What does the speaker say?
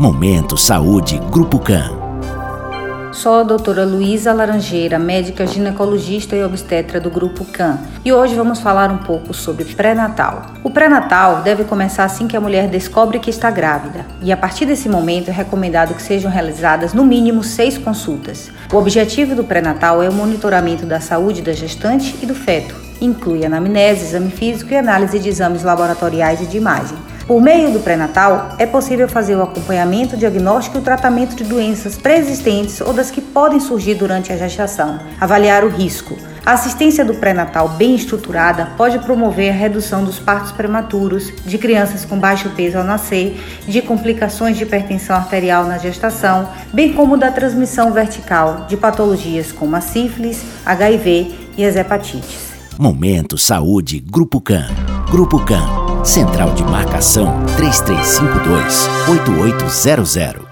Momento Saúde Grupo CAN. Sou a doutora Luísa Laranjeira, médica ginecologista e obstetra do Grupo CAN, e hoje vamos falar um pouco sobre pré-natal. O pré-natal deve começar assim que a mulher descobre que está grávida, e a partir desse momento é recomendado que sejam realizadas no mínimo seis consultas. O objetivo do pré-natal é o monitoramento da saúde da gestante e do feto. Inclui anamnese, exame físico e análise de exames laboratoriais e de imagem. Por meio do pré-natal, é possível fazer o acompanhamento, diagnóstico e o tratamento de doenças pré-existentes ou das que podem surgir durante a gestação. Avaliar o risco. A assistência do pré-natal bem estruturada pode promover a redução dos partos prematuros, de crianças com baixo peso ao nascer, de complicações de hipertensão arterial na gestação, bem como da transmissão vertical de patologias como a sífilis, HIV e as hepatites. Momento Saúde Grupo CAN. Grupo CAN Central de Marcação 3352 8800.